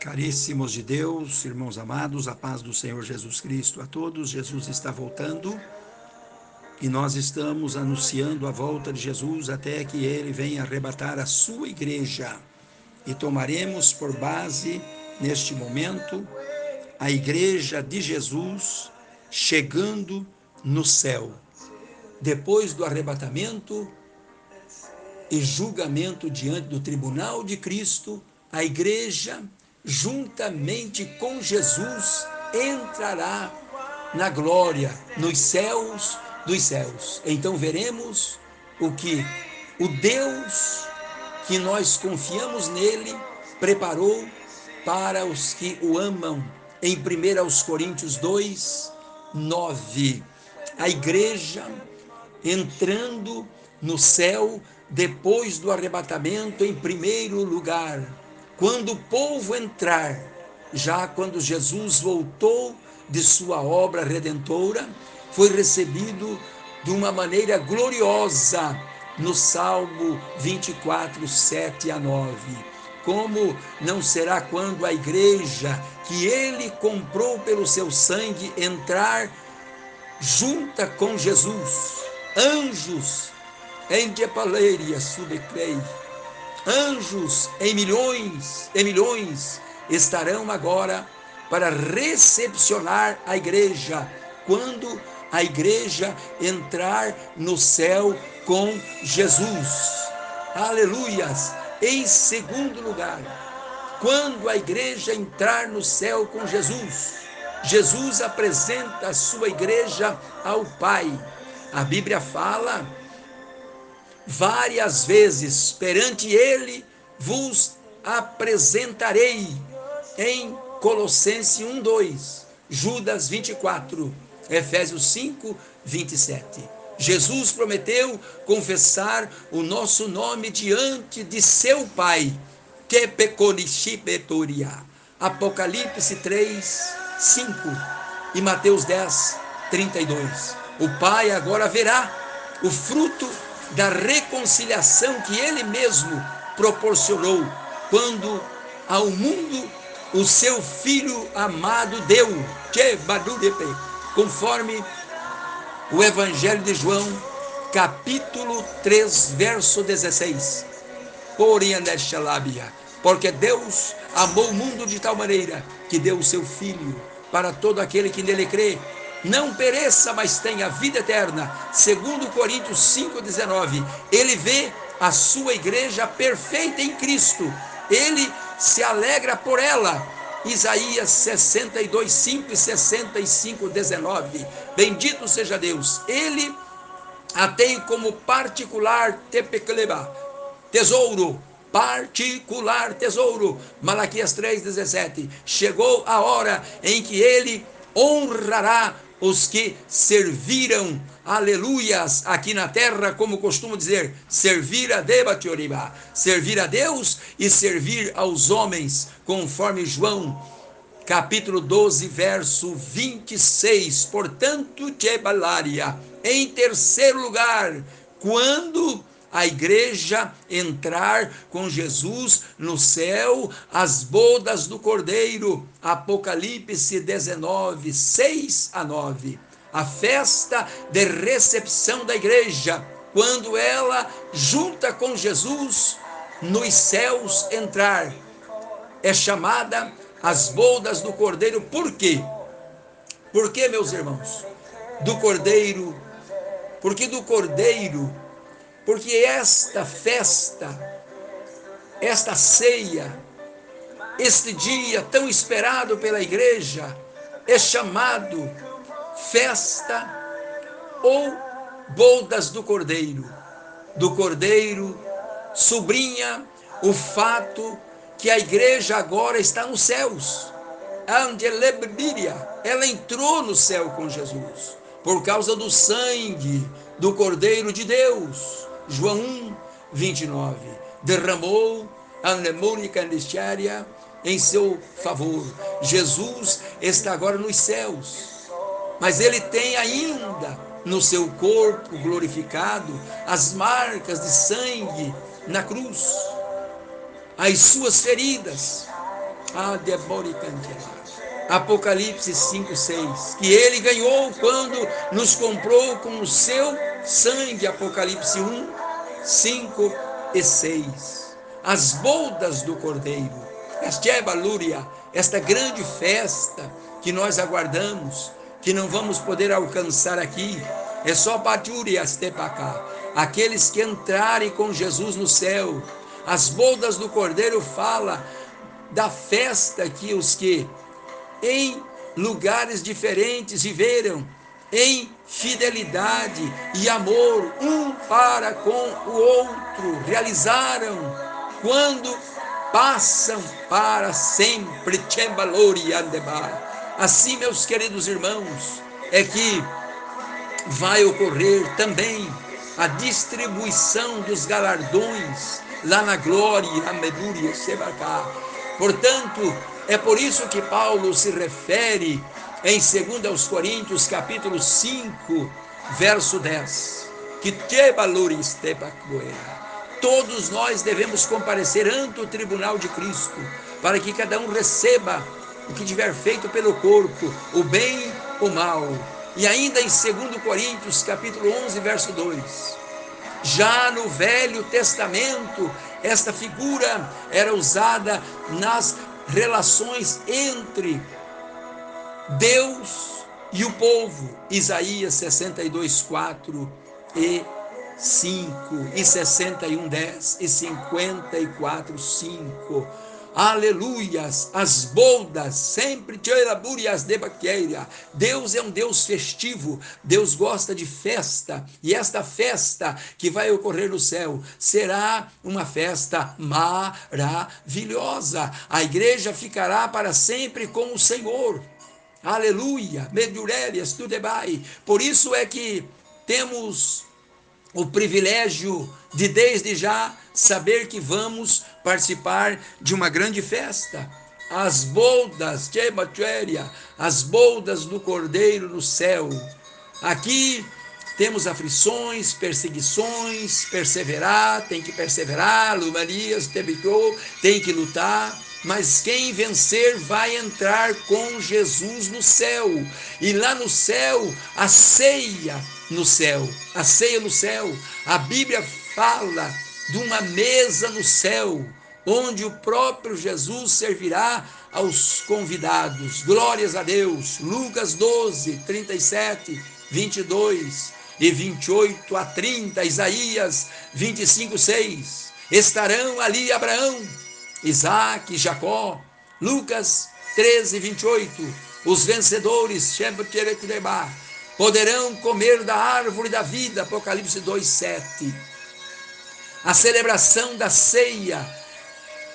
Caríssimos de Deus, irmãos amados, a paz do Senhor Jesus Cristo a todos. Jesus está voltando e nós estamos anunciando a volta de Jesus até que ele venha arrebatar a sua igreja. E tomaremos por base, neste momento, a igreja de Jesus chegando no céu. Depois do arrebatamento e julgamento diante do tribunal de Cristo, a igreja juntamente com Jesus, entrará na glória, nos céus dos céus. Então veremos o que o Deus que nós confiamos nele preparou para os que o amam. Em 1 Coríntios 2, 9. A igreja entrando no céu depois do arrebatamento em primeiro lugar quando o povo entrar, já quando Jesus voltou de sua obra redentora, foi recebido de uma maneira gloriosa no Salmo 24, 7 a 9. Como não será quando a igreja que ele comprou pelo seu sangue entrar junta com Jesus, anjos em Depaleria subcrei, Anjos em milhões, em milhões estarão agora para recepcionar a igreja quando a igreja entrar no céu com Jesus. Aleluias! Em segundo lugar, quando a igreja entrar no céu com Jesus, Jesus apresenta a sua igreja ao Pai. A Bíblia fala várias vezes perante ele vos apresentarei em Colossenses 1, 2, Judas 24, Efésios 5, 27. Jesus prometeu confessar o nosso nome diante de seu Pai, que pecorishibetoria. Apocalipse 3, 5 e Mateus 10, 32. O Pai agora verá o fruto da reconciliação que ele mesmo proporcionou quando ao mundo o seu filho amado deu, conforme o Evangelho de João, capítulo 3, verso 16. Porque Deus amou o mundo de tal maneira que deu o seu filho para todo aquele que nele crê, não pereça, mas tenha vida eterna. Segundo Coríntios 5:19, ele vê a sua igreja perfeita em Cristo. Ele se alegra por ela. Isaías 62, 5 e 65, 19. Bendito seja Deus. Ele a tem como particular tepecleba, tesouro, particular tesouro. Malaquias 3,17. Chegou a hora em que ele honrará os que serviram, aleluias, aqui na terra, como costumo dizer, servir a Debatioribá, servir a Deus e servir aos homens, conforme João, capítulo 12, verso 26. Portanto, Tebalaria, em terceiro lugar, quando a igreja entrar com Jesus no céu, as bodas do Cordeiro. Apocalipse 19, 6 a 9. A festa de recepção da igreja, quando ela, junta com Jesus, nos céus entrar, é chamada as bodas do Cordeiro. Por quê? Por quê, meus irmãos? Do Cordeiro, porque do Cordeiro porque esta festa, esta ceia, este dia tão esperado pela igreja, é chamado festa ou bodas do Cordeiro. Do Cordeiro sobrinha o fato que a igreja agora está nos céus. Ela entrou no céu com Jesus por causa do sangue do Cordeiro de Deus João 1, 29. Derramou a mnemônica indiciária em seu favor. Jesus está agora nos céus, mas ele tem ainda no seu corpo glorificado as marcas de sangue na cruz, as suas feridas, a Apocalipse 5, 6. Que ele ganhou quando nos comprou com o seu sangue. Apocalipse 1, 5 e 6. As bodas do Cordeiro. Esta é Balúria, esta grande festa que nós aguardamos, que não vamos poder alcançar aqui. É só Batúrias Tepacá. Aqueles que entrarem com Jesus no céu. As bodas do Cordeiro fala da festa que os que em lugares diferentes viveram em fidelidade e amor um para com o outro, realizaram quando passam para sempre. Assim, meus queridos irmãos, é que vai ocorrer também a distribuição dos galardões lá na glória, a medúria, Portanto, é por isso que Paulo se refere em 2 Coríntios, capítulo 5, verso 10, que te valores te Todos nós devemos comparecer ante o tribunal de Cristo, para que cada um receba o que tiver feito pelo corpo, o bem, o mal. E ainda em 2 Coríntios, capítulo 11, verso 2. Já no Velho Testamento, esta figura era usada nas relações entre Deus e o povo. Isaías 62, 4 e 5, e 61, 10 e 54, 5 aleluias, as boldas, sempre as de baqueira. Deus é um Deus festivo, Deus gosta de festa, e esta festa que vai ocorrer no céu será uma festa maravilhosa. A igreja ficará para sempre com o Senhor. Aleluia, Medurelias, Tudebai. Por isso é que temos o privilégio de desde já saber que vamos participar de uma grande festa. As boldas, as boldas do Cordeiro no céu. Aqui temos aflições, perseguições, perseverar, tem que perseverar, Tebitou, tem que lutar, mas quem vencer vai entrar com Jesus no céu. E lá no céu, a ceia no céu, a ceia no céu. A Bíblia fala de uma mesa no céu, onde o próprio Jesus servirá aos convidados. Glórias a Deus. Lucas 12, 37, 22 e 28 a 30, Isaías 25, 6. Estarão ali Abraão, Isaac, Jacó. Lucas 13, 28. Os vencedores, poderão comer da árvore da vida, Apocalipse 2, 7 a celebração da ceia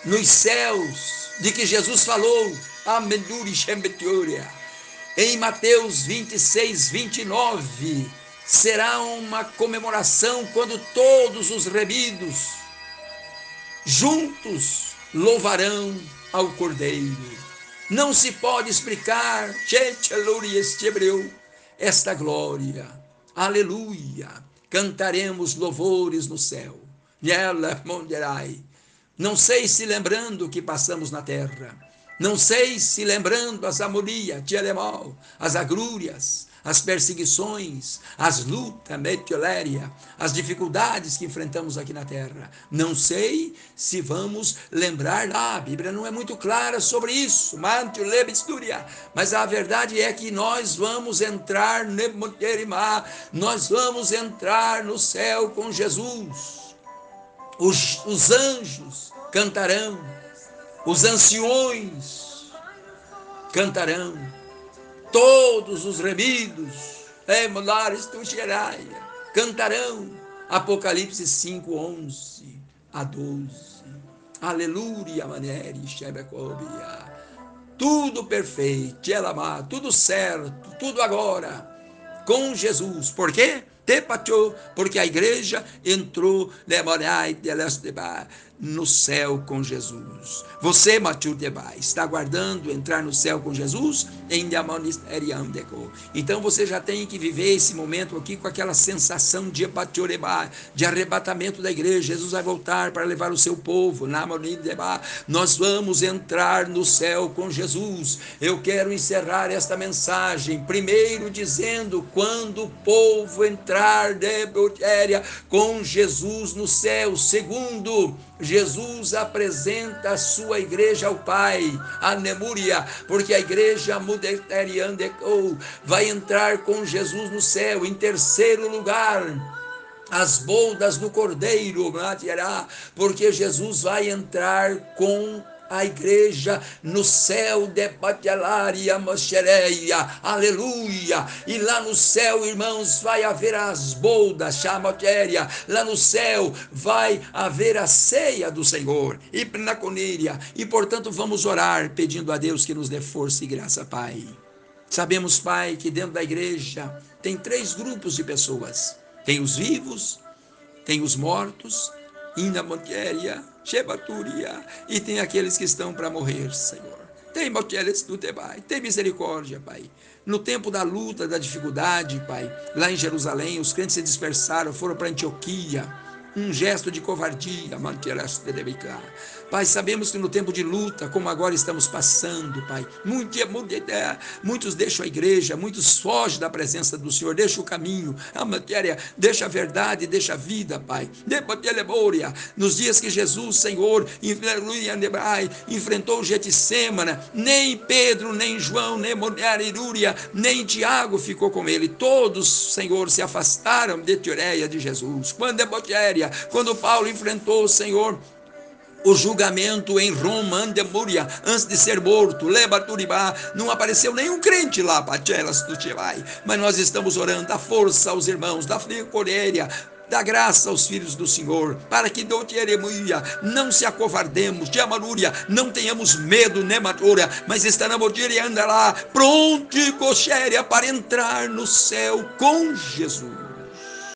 nos céus, de que Jesus falou, em Mateus 26, 29, será uma comemoração quando todos os remidos juntos louvarão ao Cordeiro. Não se pode explicar esta glória. Aleluia! Cantaremos louvores no céu. Não sei se lembrando o que passamos na terra. Não sei se lembrando as amorias, as agrúrias, as perseguições, as lutas, metioléria, as dificuldades que enfrentamos aqui na terra. Não sei se vamos lembrar lá, a Bíblia não é muito clara sobre isso, mas a verdade é que nós vamos entrar, nós vamos entrar no céu com Jesus os, os anjos cantarão, os anciões cantarão, todos os remidos, emulares cantarão. Apocalipse 5, 11 a 12. Aleluia, manere, Shebecobia. Tudo perfeito, Elamá, tudo certo, tudo agora, com Jesus. Por quê? porque a igreja entrou no céu com Jesus. Você, Matiu Debai, está aguardando entrar no céu com Jesus? Então você já tem que viver esse momento aqui com aquela sensação de de arrebatamento da igreja. Jesus vai voltar para levar o seu povo. Nós vamos entrar no céu com Jesus. Eu quero encerrar esta mensagem, primeiro dizendo: quando o povo entrar de com Jesus no céu. Segundo, Jesus apresenta a sua igreja ao Pai, a Nemúria, porque a igreja vai entrar com Jesus no céu. Em terceiro lugar, as boldas do cordeiro, porque Jesus vai entrar com a igreja no céu de Patialaria Moschereia, aleluia. E lá no céu, irmãos, vai haver as boldas, chamatéria. Lá no céu vai haver a ceia do Senhor, e Pnaconíria. E portanto, vamos orar pedindo a Deus que nos dê força e graça, Pai. Sabemos, Pai, que dentro da igreja tem três grupos de pessoas: tem os vivos, tem os mortos, Inda Montéria, Shebaturia, e tem aqueles que estão para morrer, Senhor. Tem Moteles do Tebai, tem misericórdia, Pai. No tempo da luta, da dificuldade, Pai, lá em Jerusalém, os crentes se dispersaram, foram para Antioquia um gesto de covardia, Pai, sabemos que no tempo de luta, como agora estamos passando, Pai, muitos deixam a igreja, muitos fogem da presença do Senhor, deixam o caminho, a matéria, deixa a verdade, deixa a vida, Pai. Nos dias que Jesus, Senhor, enfrentou o Getsemane, nem Pedro, nem João, nem Irúria, nem Tiago ficou com ele. Todos, Senhor, se afastaram de Tireia de Jesus. Quando é quando Paulo enfrentou o Senhor o julgamento em Roma, Andemúria, antes de ser morto, Lebaturibá, não apareceu nenhum crente lá, Pachelas do Chevai, mas nós estamos orando, dá força aos irmãos, da Coreia, dá graça aos filhos do Senhor, para que não se acovardemos, de amarúria, não tenhamos medo, né, matura, mas estaremos de lá, pronto coxéria para entrar no céu com Jesus.